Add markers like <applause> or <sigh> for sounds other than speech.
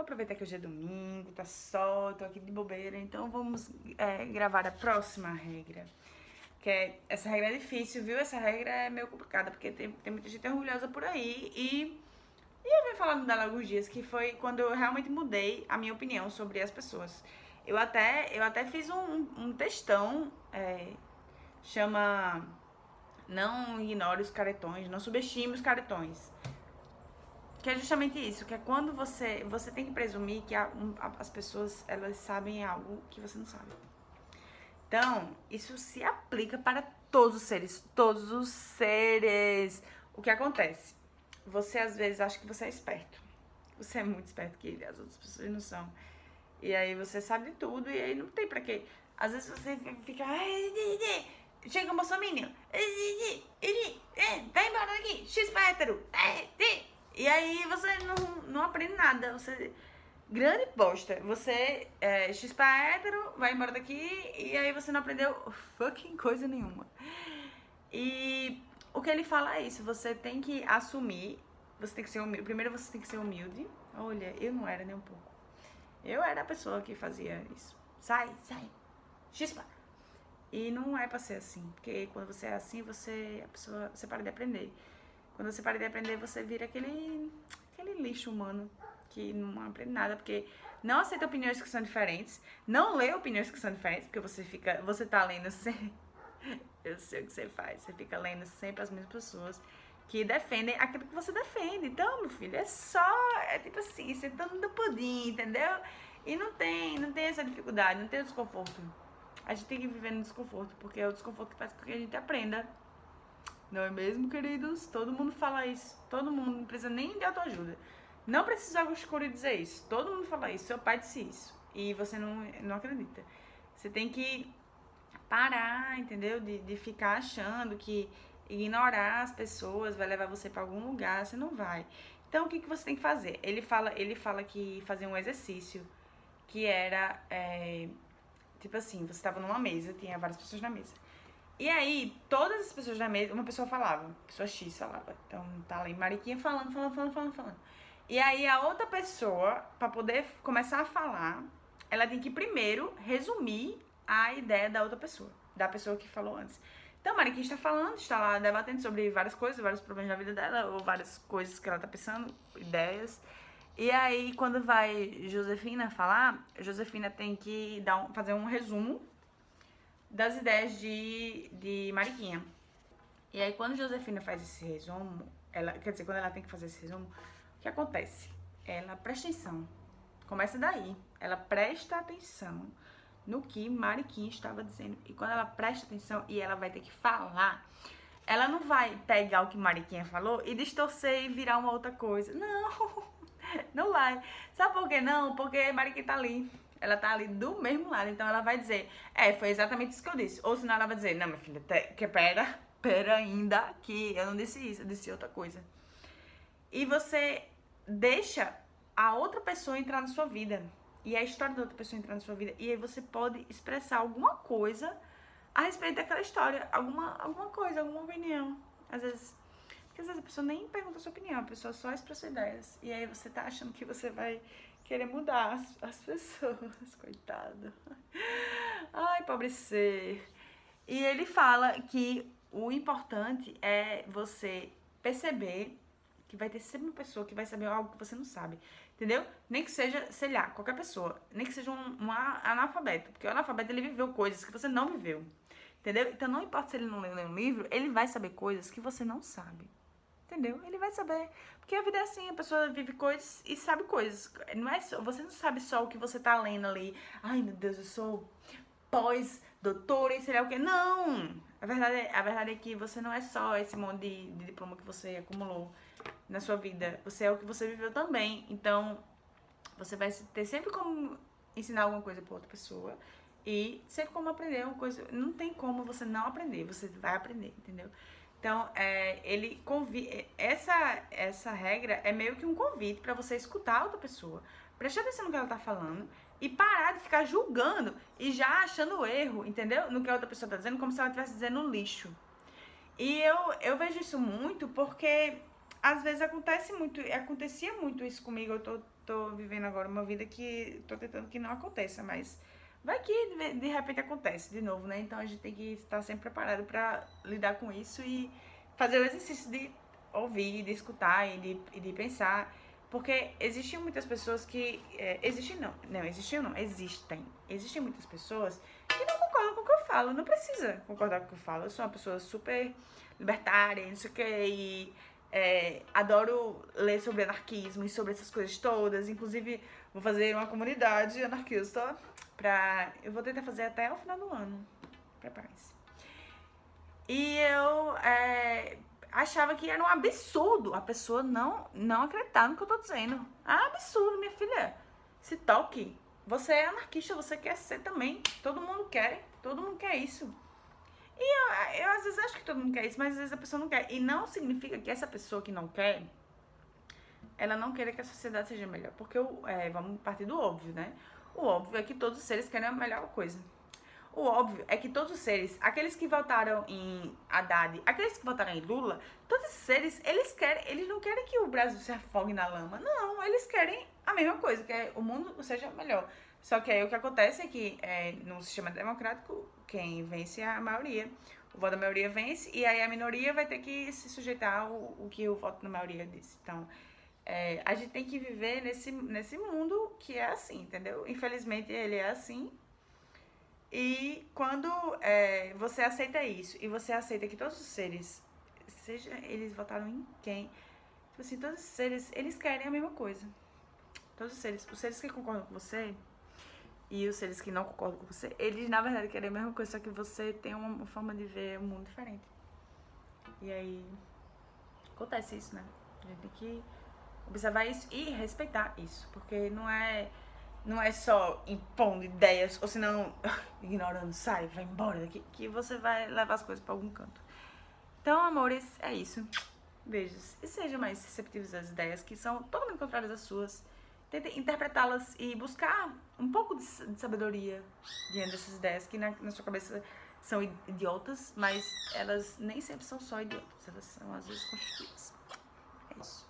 Vou aproveitar que hoje é domingo, tá sol, tô aqui de bobeira, então vamos é, gravar a próxima regra. Que é, essa regra é difícil, viu? Essa regra é meio complicada, porque tem, tem muita gente orgulhosa por aí. E, e eu venho falando dela alguns dias, que foi quando eu realmente mudei a minha opinião sobre as pessoas. Eu até, eu até fiz um, um textão, é, chama Não ignore os caretões, não subestime os caretões. Que é justamente isso, que é quando você você tem que presumir que a, a, as pessoas elas sabem algo que você não sabe. Então, isso se aplica para todos os seres, todos os seres. O que acontece? Você às vezes acha que você é esperto. Você é muito esperto que as outras pessoas não são. E aí você sabe tudo e aí não tem pra quê. Às vezes você fica. Chega um bolsominion. Vai embora daqui. X hétero. E aí você não, não aprende nada. Você. Grande bosta. Você é X pra hétero, vai embora daqui e aí você não aprendeu fucking coisa nenhuma. E o que ele fala é isso, você tem que assumir, você tem que ser humilde. Primeiro você tem que ser humilde. Olha, eu não era nem um pouco. Eu era a pessoa que fazia isso. Sai, sai. Chispa. E não é pra ser assim, porque quando você é assim, você a pessoa, você para de aprender. Quando você para de aprender, você vira aquele, aquele lixo humano que não aprende nada, porque não aceita opiniões que são diferentes, não lê opiniões que são diferentes, porque você fica, você tá lendo <laughs> sempre, eu sei o que você faz, você fica lendo sempre as mesmas pessoas que defendem aquilo que você defende. Então, meu filho, é só, é tipo assim, sentando no pudim, entendeu? E não tem, não tem essa dificuldade, não tem o desconforto. A gente tem que viver no desconforto, porque é o desconforto que faz com que a gente aprenda não é mesmo, queridos? Todo mundo fala isso. Todo mundo não precisa nem de autoajuda. Não precisa Augusto Cury dizer isso. Todo mundo fala isso. Seu pai disse isso. E você não, não acredita. Você tem que parar, entendeu? De, de ficar achando que ignorar as pessoas vai levar você para algum lugar. Você não vai. Então, o que, que você tem que fazer? Ele fala, ele fala que fazer um exercício que era. É, tipo assim, você estava numa mesa, tinha várias pessoas na mesa. E aí, todas as pessoas da mesa, uma pessoa falava, pessoa X falava. Então, tá em Mariquinha falando, falando, falando, falando, falando. E aí, a outra pessoa, para poder começar a falar, ela tem que primeiro resumir a ideia da outra pessoa, da pessoa que falou antes. Então, Mariquinha está falando, está lá debatendo sobre várias coisas, vários problemas da vida dela, ou várias coisas que ela tá pensando, ideias. E aí, quando vai Josefina falar, Josefina tem que dar um, fazer um resumo das ideias de, de Mariquinha. E aí, quando Josefina faz esse resumo, ela, quer dizer, quando ela tem que fazer esse resumo, o que acontece? Ela presta atenção. Começa daí. Ela presta atenção no que Mariquinha estava dizendo. E quando ela presta atenção e ela vai ter que falar, ela não vai pegar o que Mariquinha falou e distorcer e virar uma outra coisa. Não, <laughs> não vai. Sabe por que não? Porque Mariquinha tá ali ela tá ali do mesmo lado. Então ela vai dizer, é, foi exatamente isso que eu disse. Ou senão ela vai dizer, não, minha filha, que pera, <laughs> pera ainda que eu não disse isso, eu disse outra coisa. E você deixa a outra pessoa entrar na sua vida. E a história da outra pessoa entrar na sua vida. E aí você pode expressar alguma coisa a respeito daquela história. Alguma, alguma coisa, alguma opinião. Às vezes. Porque às vezes a pessoa nem pergunta a sua opinião, a pessoa só expressa ideias. E aí você tá achando que você vai querer mudar as, as <laughs> pessoas, coitado. Ai, pobre ser. E ele fala que o importante é você perceber que vai ter sempre uma pessoa que vai saber algo que você não sabe. Entendeu? Nem que seja, sei lá, qualquer pessoa. Nem que seja um, um analfabeto. Porque o analfabeto ele viveu coisas que você não viveu. Entendeu? Então não importa se ele não lê um livro, ele vai saber coisas que você não sabe. Entendeu? Ele vai saber. Porque a vida é assim, a pessoa vive coisas e sabe coisas. Não é só, você não sabe só o que você tá lendo ali. Ai, meu Deus, eu sou pós-doutora e sei lá o quê. Não! A verdade, é, a verdade é que você não é só esse monte de, de diploma que você acumulou na sua vida. Você é o que você viveu também. Então, você vai ter sempre como ensinar alguma coisa para outra pessoa e sempre como aprender uma coisa. Não tem como você não aprender, você vai aprender, entendeu? Então, é, ele convi essa essa regra é meio que um convite para você escutar a outra pessoa, prestar atenção no que ela tá falando e parar de ficar julgando e já achando erro, entendeu? No que a outra pessoa tá dizendo, como se ela estivesse dizendo lixo. E eu, eu vejo isso muito porque às vezes acontece muito, acontecia muito isso comigo. Eu tô, tô vivendo agora uma vida que tô tentando que não aconteça, mas vai que de, repente acontece de novo, né? Então a gente tem que estar sempre preparado para lidar com isso e fazer o exercício de ouvir, de escutar e de, e de pensar. Porque existiam muitas pessoas que. É, existem não, não, existiam não, existem. Existem muitas pessoas que não concordam com o que eu falo. Não precisa concordar com o que eu falo. Eu sou uma pessoa super libertária, não sei o que, e é, adoro ler sobre anarquismo e sobre essas coisas todas. Inclusive, vou fazer uma comunidade anarquista pra. Eu vou tentar fazer até o final do ano. Preparem-se. E eu é, achava que era um absurdo a pessoa não, não acreditar no que eu tô dizendo. Um absurdo, minha filha. Se toque. Você é anarquista, você quer ser também. Todo mundo quer. Todo mundo quer isso. E eu, eu às vezes acho que todo mundo quer isso, mas às vezes a pessoa não quer. E não significa que essa pessoa que não quer, ela não queira que a sociedade seja melhor. Porque é, vamos partir do óbvio, né? O óbvio é que todos os seres querem a melhor coisa. O óbvio é que todos os seres, aqueles que votaram em Haddad, aqueles que votaram em Lula, todos esses seres, eles querem, eles não querem que o Brasil se afogue na lama. Não, eles querem a mesma coisa, que é o mundo seja melhor. Só que aí o que acontece é que é, no sistema democrático, quem vence é a maioria. O voto da maioria vence e aí a minoria vai ter que se sujeitar ao, o que o voto da maioria disse. Então, é, a gente tem que viver nesse, nesse mundo que é assim, entendeu? Infelizmente ele é assim. E quando é, você aceita isso e você aceita que todos os seres, seja eles votaram em quem, tipo assim, todos os seres, eles querem a mesma coisa. Todos os seres, os seres que concordam com você, e os seres que não concordam com você, eles na verdade querem a mesma coisa, só que você tem uma forma de ver o mundo diferente. E aí acontece isso, né? A gente tem que observar isso e respeitar isso, porque não é não é só impondo ideias ou senão <laughs> ignorando, sai, vai embora daqui, que você vai levar as coisas para algum canto. Então, amores, é isso. Beijos. E sejam mais receptivos às ideias que são totalmente contrárias às suas tente interpretá-las e buscar um pouco de, de sabedoria diante dessas ideias que na, na, sua cabeça são idiotas, mas elas nem sempre são só idiotas, elas são às vezes construídas. É isso.